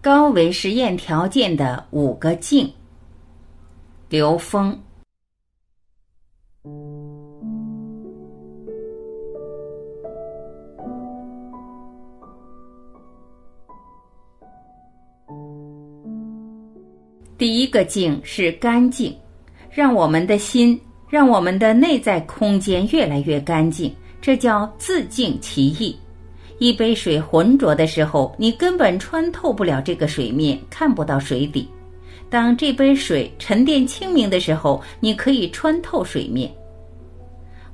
高维实验条件的五个境。刘峰。第一个境是干净，让我们的心，让我们的内在空间越来越干净，这叫自净其意。一杯水浑浊的时候，你根本穿透不了这个水面，看不到水底。当这杯水沉淀清明的时候，你可以穿透水面。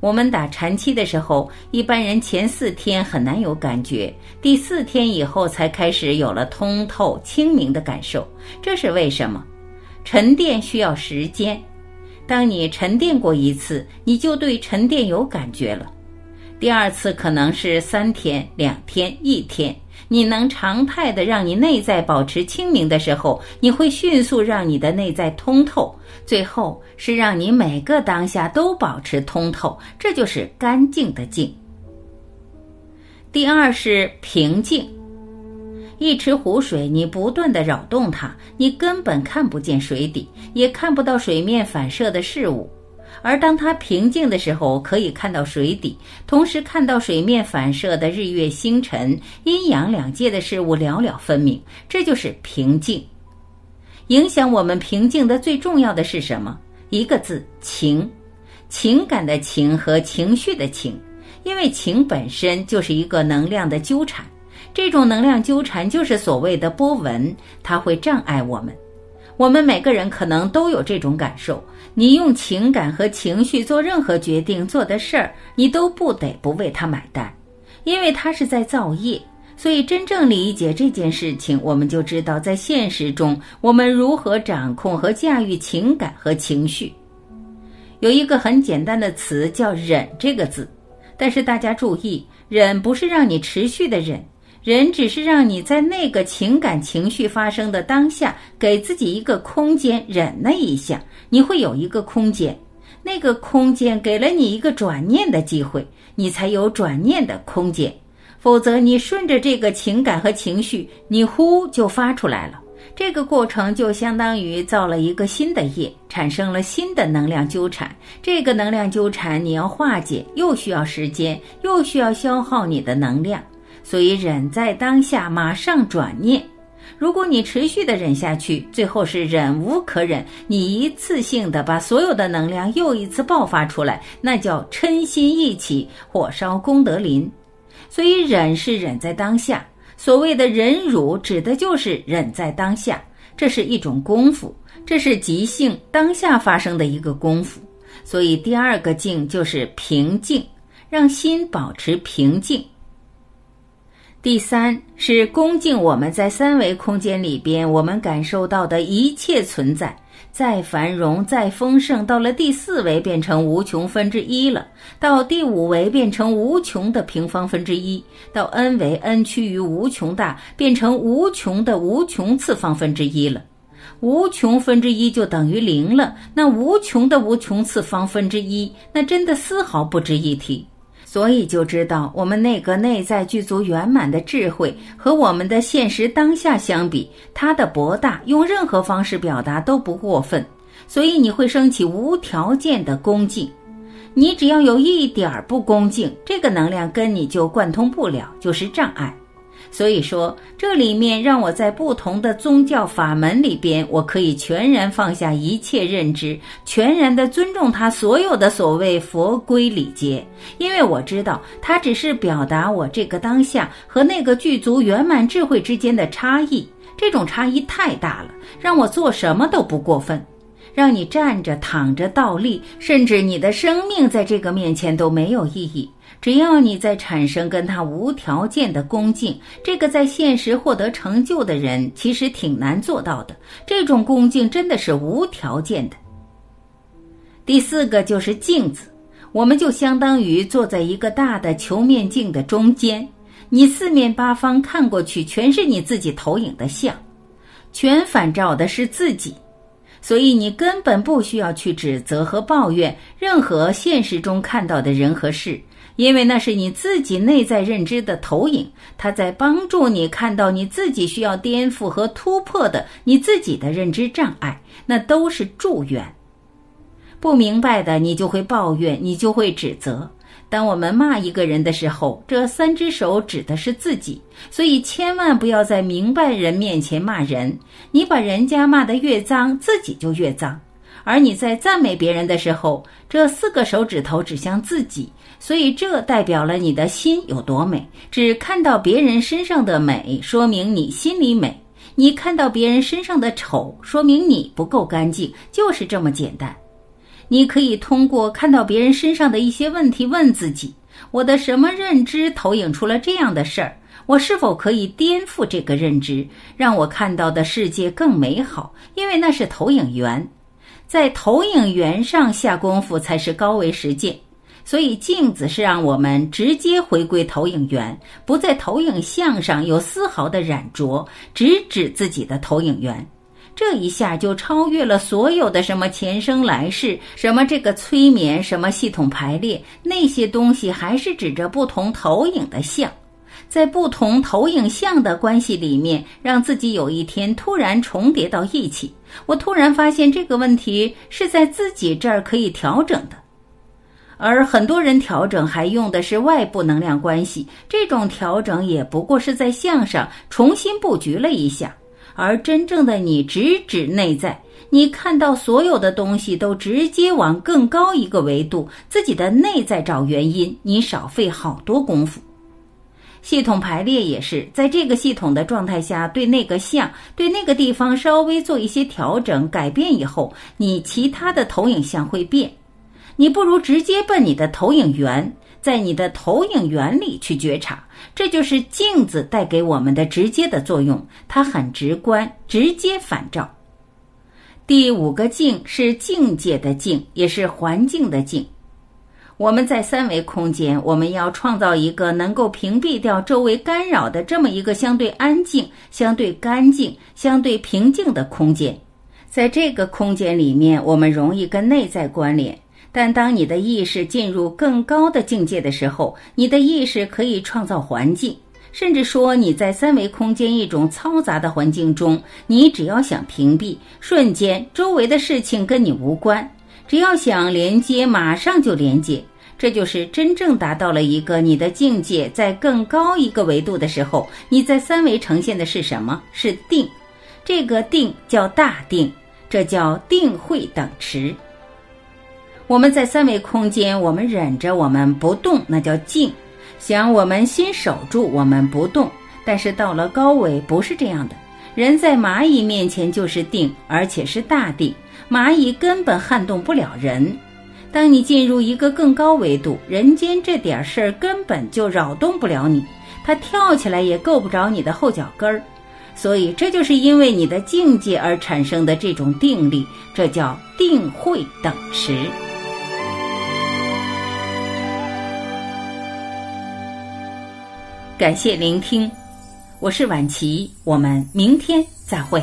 我们打禅期的时候，一般人前四天很难有感觉，第四天以后才开始有了通透清明的感受。这是为什么？沉淀需要时间。当你沉淀过一次，你就对沉淀有感觉了。第二次可能是三天、两天、一天，你能常态的让你内在保持清明的时候，你会迅速让你的内在通透，最后是让你每个当下都保持通透，这就是干净的净。第二是平静，一池湖水，你不断的扰动它，你根本看不见水底，也看不到水面反射的事物。而当它平静的时候，可以看到水底，同时看到水面反射的日月星辰、阴阳两界的事物寥寥分明。这就是平静。影响我们平静的最重要的是什么？一个字：情。情感的情和情绪的情，因为情本身就是一个能量的纠缠，这种能量纠缠就是所谓的波纹，它会障碍我们。我们每个人可能都有这种感受。你用情感和情绪做任何决定、做的事儿，你都不得不为他买单，因为他是在造业。所以，真正理解这件事情，我们就知道在现实中我们如何掌控和驾驭情感和情绪。有一个很简单的词叫“忍”这个字，但是大家注意，忍不是让你持续的忍。人只是让你在那个情感情绪发生的当下，给自己一个空间，忍耐一下，你会有一个空间，那个空间给了你一个转念的机会，你才有转念的空间。否则，你顺着这个情感和情绪，你呼就发出来了，这个过程就相当于造了一个新的业，产生了新的能量纠缠。这个能量纠缠你要化解，又需要时间，又需要消耗你的能量。所以，忍在当下，马上转念。如果你持续的忍下去，最后是忍无可忍，你一次性的把所有的能量又一次爆发出来，那叫嗔心一起，火烧功德林。所以，忍是忍在当下。所谓的忍辱，指的就是忍在当下，这是一种功夫，这是即兴当下发生的一个功夫。所以，第二个静就是平静，让心保持平静。第三是恭敬我们在三维空间里边，我们感受到的一切存在，再繁荣、再丰盛，到了第四维变成无穷分之一了，到第五维变成无穷的平方分之一，到 n 维 n 趋于无穷大，变成无穷的无穷次方分之一了，无穷分之一就等于零了，那无穷的无穷次方分之一，那真的丝毫不值一提。所以就知道，我们内阁内在具足圆满的智慧和我们的现实当下相比，它的博大，用任何方式表达都不过分。所以你会升起无条件的恭敬。你只要有一点儿不恭敬，这个能量跟你就贯通不了，就是障碍。所以说，这里面让我在不同的宗教法门里边，我可以全然放下一切认知，全然的尊重他所有的所谓佛规礼节，因为我知道他只是表达我这个当下和那个具足圆满智慧之间的差异，这种差异太大了，让我做什么都不过分，让你站着、躺着、倒立，甚至你的生命在这个面前都没有意义。只要你在产生跟他无条件的恭敬，这个在现实获得成就的人其实挺难做到的。这种恭敬真的是无条件的。第四个就是镜子，我们就相当于坐在一个大的球面镜的中间，你四面八方看过去全是你自己投影的像，全反照的是自己，所以你根本不需要去指责和抱怨任何现实中看到的人和事。因为那是你自己内在认知的投影，它在帮助你看到你自己需要颠覆和突破的你自己的认知障碍，那都是祝愿。不明白的，你就会抱怨，你就会指责。当我们骂一个人的时候，这三只手指的是自己，所以千万不要在明白人面前骂人。你把人家骂得越脏，自己就越脏。而你在赞美别人的时候，这四个手指头指向自己，所以这代表了你的心有多美。只看到别人身上的美，说明你心里美；你看到别人身上的丑，说明你不够干净，就是这么简单。你可以通过看到别人身上的一些问题问自己：我的什么认知投影出了这样的事儿？我是否可以颠覆这个认知，让我看到的世界更美好？因为那是投影源，在投影源上下功夫才是高维实践。所以镜子是让我们直接回归投影源，不在投影像上有丝毫的染着，直指自己的投影源。这一下就超越了所有的什么前生来世，什么这个催眠，什么系统排列，那些东西还是指着不同投影的像，在不同投影像的关系里面，让自己有一天突然重叠到一起。我突然发现这个问题是在自己这儿可以调整的，而很多人调整还用的是外部能量关系，这种调整也不过是在相上重新布局了一下。而真正的你直指内在，你看到所有的东西都直接往更高一个维度，自己的内在找原因，你少费好多功夫。系统排列也是在这个系统的状态下，对那个像，对那个地方稍微做一些调整改变以后，你其他的投影像会变。你不如直接奔你的投影源。在你的投影原理去觉察，这就是镜子带给我们的直接的作用，它很直观，直接反照。第五个境是境界的境，也是环境的境。我们在三维空间，我们要创造一个能够屏蔽掉周围干扰的这么一个相对安静、相对干净、相对平静的空间。在这个空间里面，我们容易跟内在关联。但当你的意识进入更高的境界的时候，你的意识可以创造环境，甚至说你在三维空间一种嘈杂的环境中，你只要想屏蔽，瞬间周围的事情跟你无关；只要想连接，马上就连接。这就是真正达到了一个你的境界在更高一个维度的时候，你在三维呈现的是什么？是定，这个定叫大定，这叫定慧等持。我们在三维空间，我们忍着，我们不动，那叫静；想我们心守住，我们不动。但是到了高维，不是这样的。人在蚂蚁面前就是定，而且是大定，蚂蚁根本撼动不了人。当你进入一个更高维度，人间这点事儿根本就扰动不了你，它跳起来也够不着你的后脚跟儿。所以，这就是因为你的境界而产生的这种定力，这叫定慧等持。感谢聆听，我是晚琪，我们明天再会。